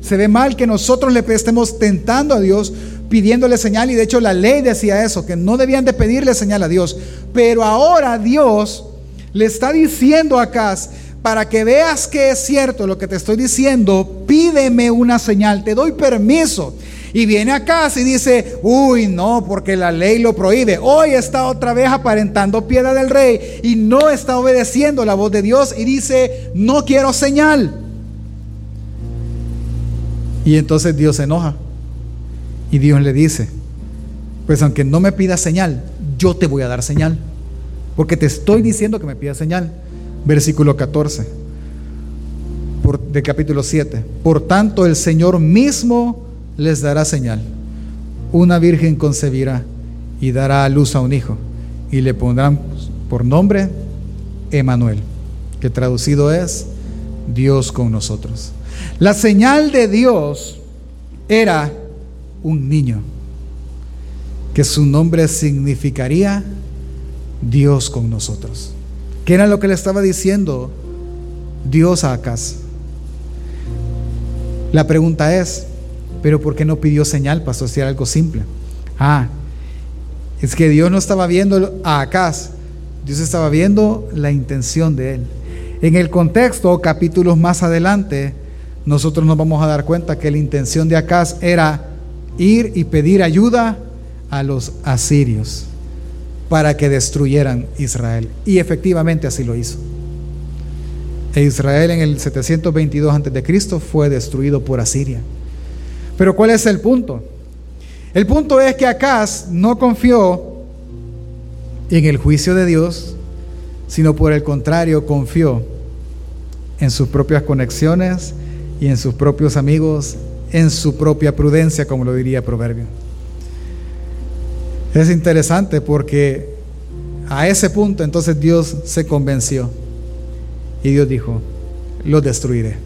Se ve mal que nosotros le estemos tentando a Dios pidiéndole señal y de hecho la ley decía eso, que no debían de pedirle señal a Dios. Pero ahora Dios le está diciendo a Acaz, para que veas que es cierto lo que te estoy diciendo, pídeme una señal, te doy permiso. Y viene a casa y dice, uy, no, porque la ley lo prohíbe. Hoy está otra vez aparentando piedra del rey y no está obedeciendo la voz de Dios y dice, no quiero señal. Y entonces Dios se enoja. Y Dios le dice, pues aunque no me pidas señal, yo te voy a dar señal. Porque te estoy diciendo que me pidas señal. Versículo 14 por, capítulo 7. Por tanto, el Señor mismo les dará señal. Una virgen concebirá y dará a luz a un hijo. Y le pondrán por nombre Emanuel, que traducido es Dios con nosotros. La señal de Dios era un niño, que su nombre significaría Dios con nosotros. ¿Qué era lo que le estaba diciendo Dios a Acaz? La pregunta es, ¿pero por qué no pidió señal, pastor, si era algo simple? Ah, es que Dios no estaba viendo a Acaz, Dios estaba viendo la intención de él. En el contexto, capítulos más adelante, nosotros nos vamos a dar cuenta que la intención de Acaz era ir y pedir ayuda a los asirios para que destruyeran Israel. Y efectivamente así lo hizo. E Israel en el 722 a.C. fue destruido por Asiria. Pero ¿cuál es el punto? El punto es que Acaz no confió en el juicio de Dios, sino por el contrario confió en sus propias conexiones y en sus propios amigos, en su propia prudencia, como lo diría Proverbio. Es interesante porque a ese punto entonces Dios se convenció y Dios dijo, los destruiré.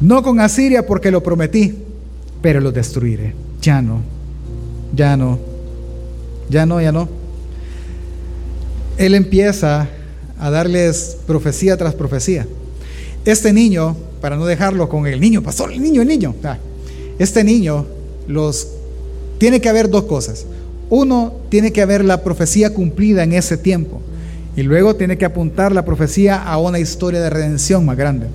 No con Asiria porque lo prometí, pero los destruiré. Ya no, ya no, ya no, ya no. Él empieza a darles profecía tras profecía. Este niño para no dejarlo con el niño, pastor, el niño, el niño. Este niño, los, tiene que haber dos cosas. Uno, tiene que haber la profecía cumplida en ese tiempo. Y luego tiene que apuntar la profecía a una historia de redención más grande.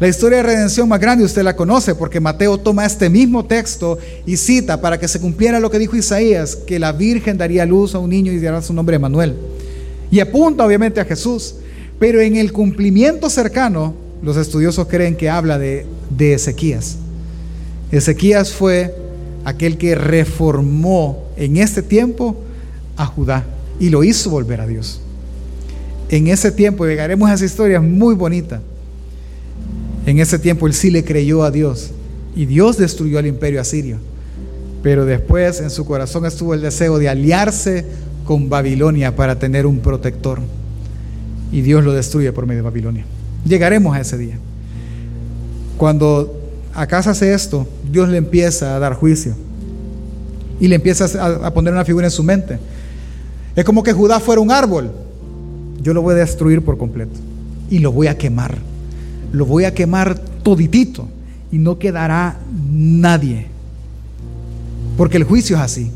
La historia de redención más grande usted la conoce porque Mateo toma este mismo texto y cita para que se cumpliera lo que dijo Isaías, que la Virgen daría luz a un niño y dará su nombre Emanuel. Y apunta obviamente a Jesús. Pero en el cumplimiento cercano, los estudiosos creen que habla de, de Ezequías. Ezequías fue aquel que reformó en este tiempo a Judá y lo hizo volver a Dios. En ese tiempo, llegaremos a esa historia muy bonita. En ese tiempo él sí le creyó a Dios y Dios destruyó al imperio asirio. Pero después en su corazón estuvo el deseo de aliarse con Babilonia para tener un protector. Y Dios lo destruye por medio de Babilonia. Llegaremos a ese día. Cuando Acaz hace esto, Dios le empieza a dar juicio y le empieza a, poner una figura en su mente. Es como que Judá fuera un árbol. Yo lo voy a destruir por completo y lo voy a quemar. Lo voy a quemar toditito y no quedará nadie. Porque el juicio es así.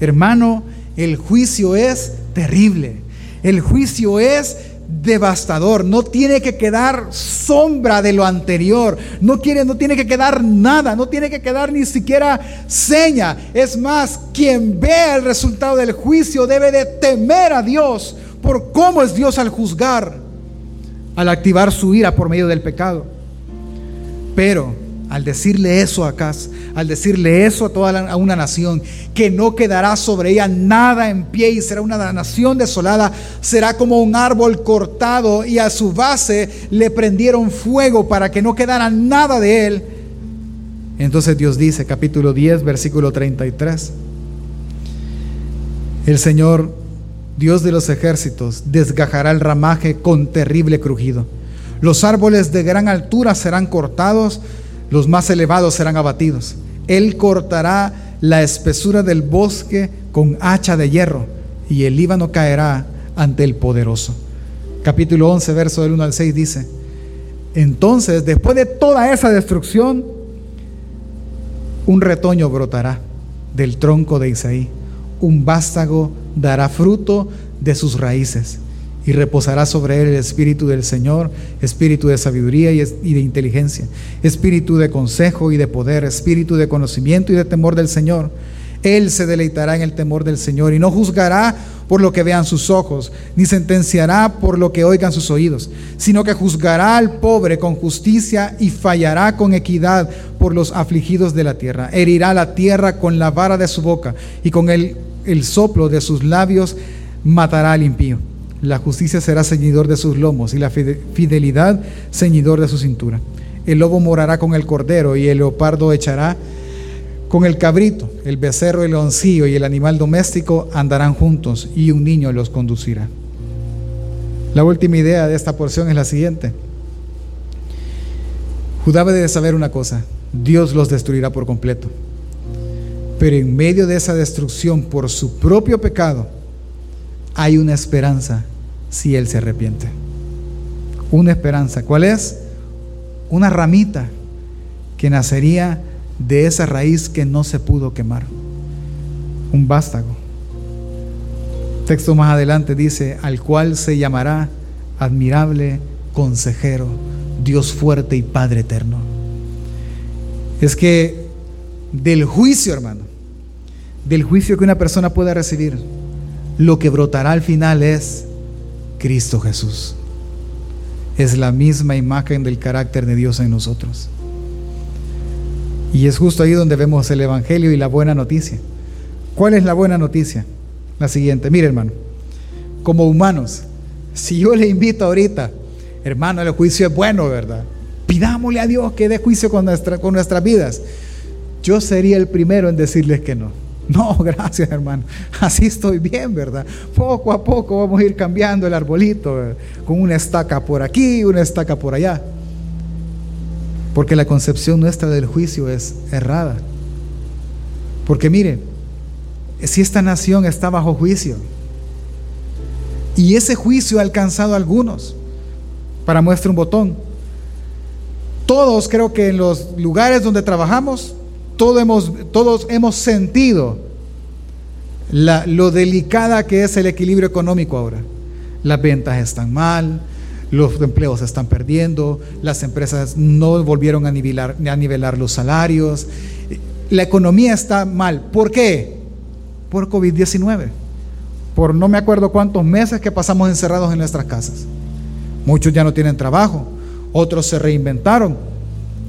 Hermano, el juicio es terrible. El juicio es devastador. No tiene que quedar sombra de lo anterior. No, quiere, no tiene que quedar nada. No tiene que quedar ni siquiera seña. Es más, quien vea el resultado del juicio debe de temer a Dios por cómo es Dios al juzgar, al activar su ira por medio del pecado. Pero al decirle eso a Acaz, al decirle eso a toda una nación, que no quedará sobre ella nada en pie y será una nación desolada, será como un árbol cortado y a su base le prendieron fuego para que no quedara nada de él. Entonces Dios dice, capítulo 10, versículo 33, el Señor, Dios de los ejércitos, desgajará el ramaje con terrible crujido. Los árboles de gran altura serán cortados los más elevados serán abatidos. Él cortará la espesura del bosque con hacha de hierro y el Líbano caerá ante el poderoso. Capítulo 11, verso del 1 al 6 dice, entonces después de toda esa destrucción, un retoño brotará del tronco de Isaí. Un vástago dará fruto de sus raíces y reposará sobre él el espíritu del Señor, espíritu de sabiduría y de inteligencia, espíritu de consejo y de poder, espíritu de conocimiento y de temor del Señor. Él se deleitará en el temor del Señor y no juzgará por lo que vean sus ojos, ni sentenciará por lo que oigan sus oídos, sino que juzgará al pobre con justicia y fallará con equidad por los afligidos de la tierra. Herirá la tierra con la vara de su boca y con el, soplo de sus labios matará al impío. La justicia será ceñidor de sus lomos y la fidelidad ceñidor de su cintura. El lobo morará con el cordero y el leopardo echará con el cabrito, el becerro, el leoncillo y el animal doméstico andarán juntos y un niño los conducirá. La última idea de esta porción es la siguiente. Judá debe saber una cosa, Dios los destruirá por completo. Pero en medio de esa destrucción por su propio pecado, hay una esperanza si Él se arrepiente. Una esperanza. ¿Cuál es? Una ramita que nacería de esa raíz que no se pudo quemar. Un vástago. Texto más adelante dice, al cual se llamará admirable consejero, Dios fuerte y Padre eterno. Es que del juicio, hermano, del juicio que una persona pueda recibir, lo que brotará al final es Cristo Jesús. Es la misma imagen del carácter de Dios en nosotros. Y es justo ahí donde vemos el Evangelio y la buena noticia. ¿Cuál es la buena noticia? La siguiente, mire hermano, como humanos, si yo le invito ahorita, hermano, el juicio es bueno, ¿verdad? Pidámosle a Dios que dé juicio con, con nuestras vidas. Yo sería el primero en decirles que no. No, gracias hermano. Así estoy bien, ¿verdad? Poco a poco vamos a ir cambiando el arbolito, con una estaca por aquí, una estaca por allá. Porque la concepción nuestra del juicio es errada. Porque mire, si esta nación está bajo juicio, y ese juicio ha alcanzado a algunos, para muestra un botón, todos creo que en los lugares donde trabajamos, todos hemos, todos hemos sentido lo delicada que es el equilibrio económico ahora. Las ventas están mal, los empleos se están perdiendo, las empresas no volvieron a nivelar, a nivelar los salarios, la economía está mal. ¿Por qué? Por COVID-19. Por no me acuerdo cuántos meses que pasamos encerrados en nuestras casas. Muchos ya no tienen trabajo, otros se reinventaron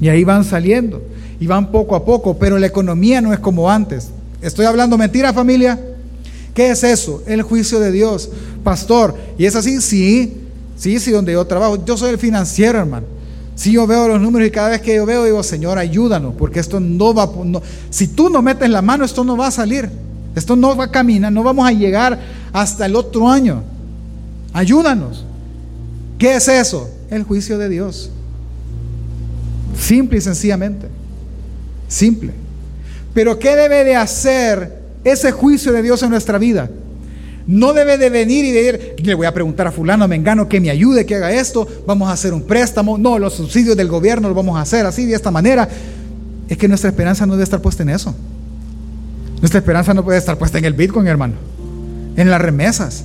y ahí van saliendo y van poco a poco, pero la economía no es como antes. ¿Estoy hablando mentira familia? ¿Qué es eso? El juicio de Dios. Pastor, ¿y es así? Sí, Sí, sí, donde yo trabajo. Yo soy el financiero, hermano. Si yo veo los números y cada vez que yo veo, digo, Señor, ayúdanos, porque esto no va, no, si tú no metes la mano, esto no va a salir. Esto no va a caminar, no vamos a llegar hasta el otro año. Ayúdanos. ¿Qué es eso? El juicio de Dios. Simple y sencillamente. Simple. Pero ¿qué debe de hacer ese juicio de Dios en nuestra vida? No debe de venir y decir, le voy a preguntar a fulano, mengano, que me ayude, que haga esto, vamos a hacer un préstamo. No, los subsidios del gobierno los vamos a hacer así, de esta manera. Es que nuestra esperanza no debe estar puesta en eso. Nuestra esperanza no puede estar puesta en el Bitcoin, hermano. En las remesas.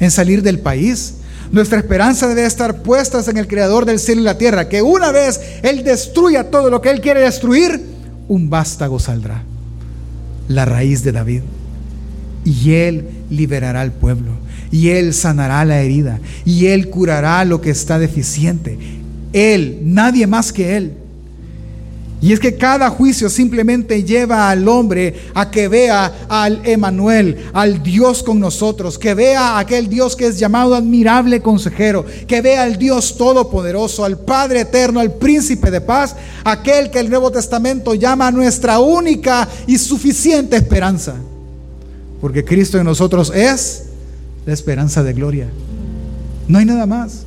En salir del país. Nuestra esperanza debe estar puesta en el Creador del cielo y la tierra. Que una vez Él destruya todo lo que Él quiere destruir, un vástago saldrá. La raíz de David y Él liberará al pueblo, y Él sanará la herida, y Él curará lo que está deficiente. Él, nadie más que Él. Y es que cada juicio simplemente lleva al hombre a que vea al Emanuel, al Dios con nosotros, que vea a aquel Dios que es llamado admirable consejero, que vea al Dios todopoderoso, al Padre eterno, al príncipe de paz, aquel que el Nuevo Testamento llama nuestra única y suficiente esperanza. Porque Cristo en nosotros es la esperanza de gloria. No hay nada más.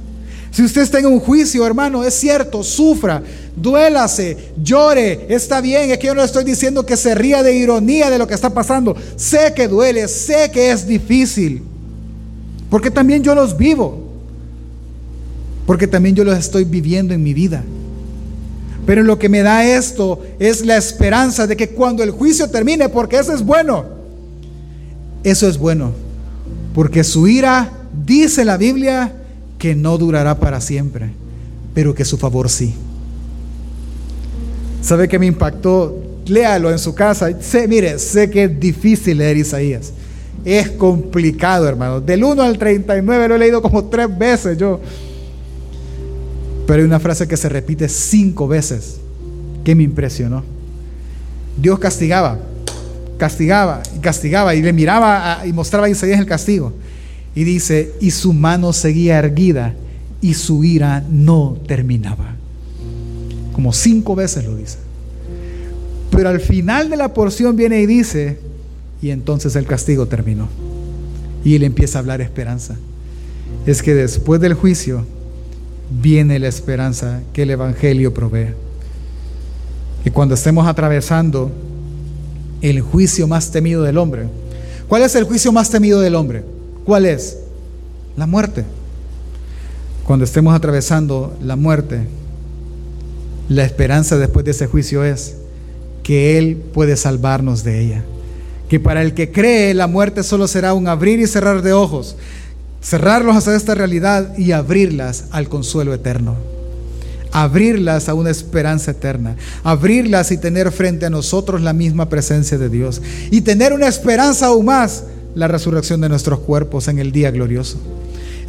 Si usted está en un juicio, hermano, es cierto, sufra, duélase, llore, está bien. Es que yo no estoy diciendo que se ría de ironía de lo que está pasando. Sé que duele, sé que es difícil. Porque también yo los vivo. Porque también yo los estoy viviendo en mi vida. Pero lo que me da esto es la esperanza de que cuando el juicio termine, porque eso es bueno, eso es bueno, porque su ira, dice la Biblia, que no durará para siempre, pero que su favor sí. ¿Sabe qué me impactó? Léalo en su casa. Sé, mire, sé que es difícil leer Isaías. Es complicado, hermano. Del 1 al 39 lo he leído como tres veces yo. Pero hay una frase que se repite cinco veces que me impresionó. Dios castigaba, castigaba y castigaba y le miraba y mostraba a Isaías el castigo. Y dice, y su mano seguía erguida y su ira no terminaba. Como cinco veces lo dice. Pero al final de la porción viene y dice, y entonces el castigo terminó. Y él empieza a hablar esperanza. Es que después del juicio viene la esperanza que el Evangelio provee. Y cuando estemos atravesando el juicio más temido del hombre, ¿cuál es el juicio más temido del hombre? ¿Cuál es? La muerte. Cuando estemos atravesando la muerte, la esperanza después de ese juicio es que Él puede salvarnos de ella. Que para el que cree la muerte solo será un abrir y cerrar de ojos, cerrarlos hacia esta realidad y abrirlas al consuelo eterno. Abrirlas a una esperanza eterna. Abrirlas y tener frente a nosotros la misma presencia de Dios. Y tener una esperanza aún más, la resurrección de nuestros cuerpos en el día glorioso.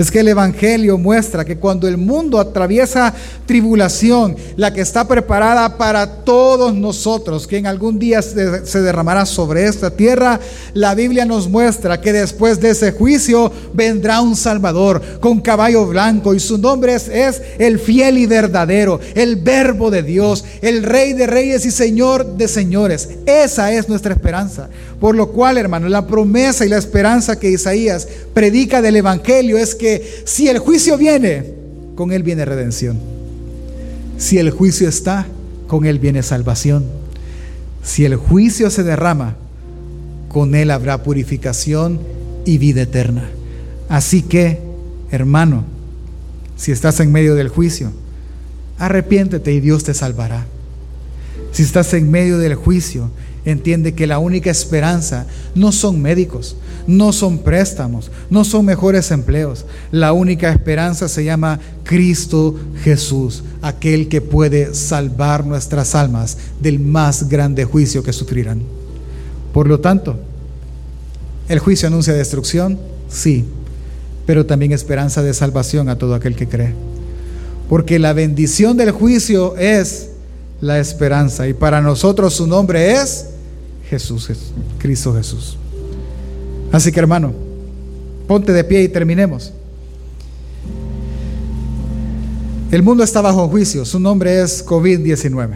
Es que el Evangelio muestra que cuando el mundo atraviesa tribulación, la que está preparada para todos nosotros, que en algún día se derramará sobre esta tierra, la Biblia nos muestra que después de ese juicio vendrá un Salvador con caballo blanco y su nombre es, es el fiel y verdadero, el verbo de Dios, el rey de reyes y señor de señores. Esa es nuestra esperanza. Por lo cual, hermano, la promesa y la esperanza que Isaías predica del Evangelio es que si el juicio viene, con él viene redención. Si el juicio está, con él viene salvación. Si el juicio se derrama, con él habrá purificación y vida eterna. Así que, hermano, si estás en medio del juicio, arrepiéntete y Dios te salvará. Si estás en medio del juicio, entiende que la única esperanza no son médicos, no son préstamos, no son mejores empleos. La única esperanza se llama Cristo Jesús, aquel que puede salvar nuestras almas del más grande juicio que sufrirán. Por lo tanto, ¿el juicio anuncia destrucción? Sí, pero también esperanza de salvación a todo aquel que cree. Porque la bendición del juicio es la esperanza. Y para nosotros su nombre es Jesús, Cristo Jesús. Así que hermano, ponte de pie y terminemos. El mundo está bajo juicio, su nombre es COVID-19.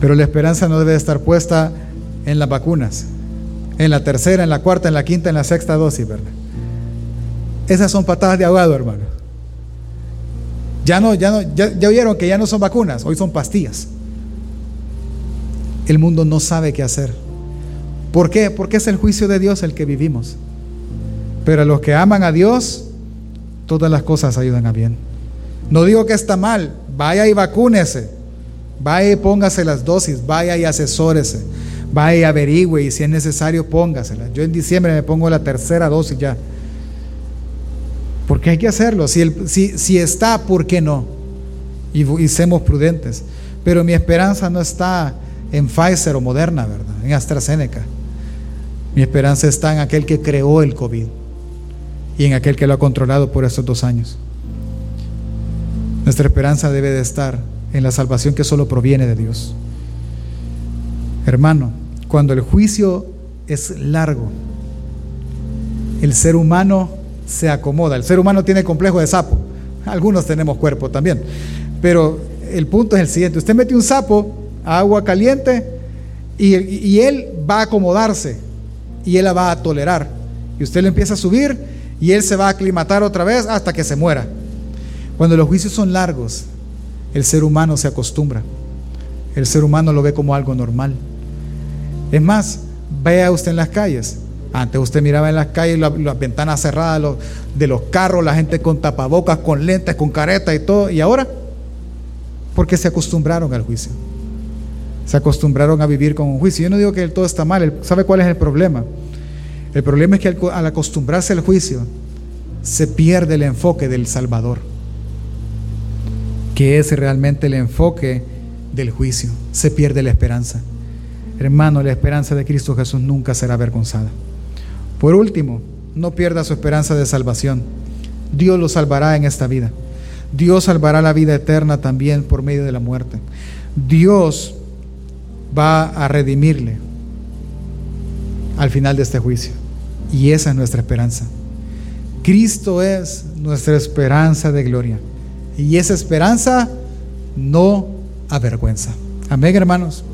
Pero la esperanza no debe estar puesta en las vacunas, en la tercera, en la cuarta, en la quinta, en la sexta dosis, ¿verdad? Esas son patadas de ahogado, hermano. Ya no, ya no, ya, ya oyeron que ya no son vacunas, hoy son pastillas. El mundo no sabe qué hacer. ¿Por qué? Porque es el juicio de Dios el que vivimos. Pero a los que aman a Dios, todas las cosas ayudan a bien. No digo que está mal, vaya y vacúnese, vaya y póngase las dosis, vaya y asesórese, vaya y averigüe y si es necesario póngasela. Yo en diciembre me pongo la tercera dosis ya. Porque hay que hacerlo. Si, si, si está, ¿por qué no? Y, y seamos prudentes. Pero mi esperanza no está en Pfizer o Moderna, ¿verdad? En AstraZeneca. Mi esperanza está en aquel que creó el COVID y en aquel que lo ha controlado por estos dos años. Nuestra esperanza debe de estar en la salvación que solo proviene de Dios. Hermano, cuando el juicio es largo, el ser humano se acomoda. El ser humano tiene complejo de sapo. Algunos tenemos cuerpo también. Pero el punto es el siguiente. Usted mete un sapo a agua caliente y, y él va a acomodarse y él la va a tolerar. Y usted le empieza a subir y él se va a aclimatar otra vez hasta que se muera. Cuando los juicios son largos, el ser humano se acostumbra. El ser humano lo ve como algo normal. Es más, vea usted en las calles. Antes usted miraba en las calles las ventanas cerradas de los carros, la gente con tapabocas, con lentes, con careta y todo. Y ahora porque se acostumbraron al juicio. Se acostumbraron a vivir con un juicio. Yo no digo que todo está mal, ¿sabe cuál es el problema? El problema es que al acostumbrarse al juicio, se pierde el enfoque del Salvador, que es realmente el enfoque del juicio. Se pierde la esperanza. Hermano, la esperanza de Cristo Jesús nunca será avergonzada. Por último, no pierda su esperanza de salvación. Dios lo salvará en esta vida. Dios salvará la vida eterna también por medio de la muerte. Dios va a redimirle al final de este juicio. Y esa es nuestra esperanza. Cristo es nuestra esperanza de gloria. Y esa esperanza no avergüenza. Amén, hermanos.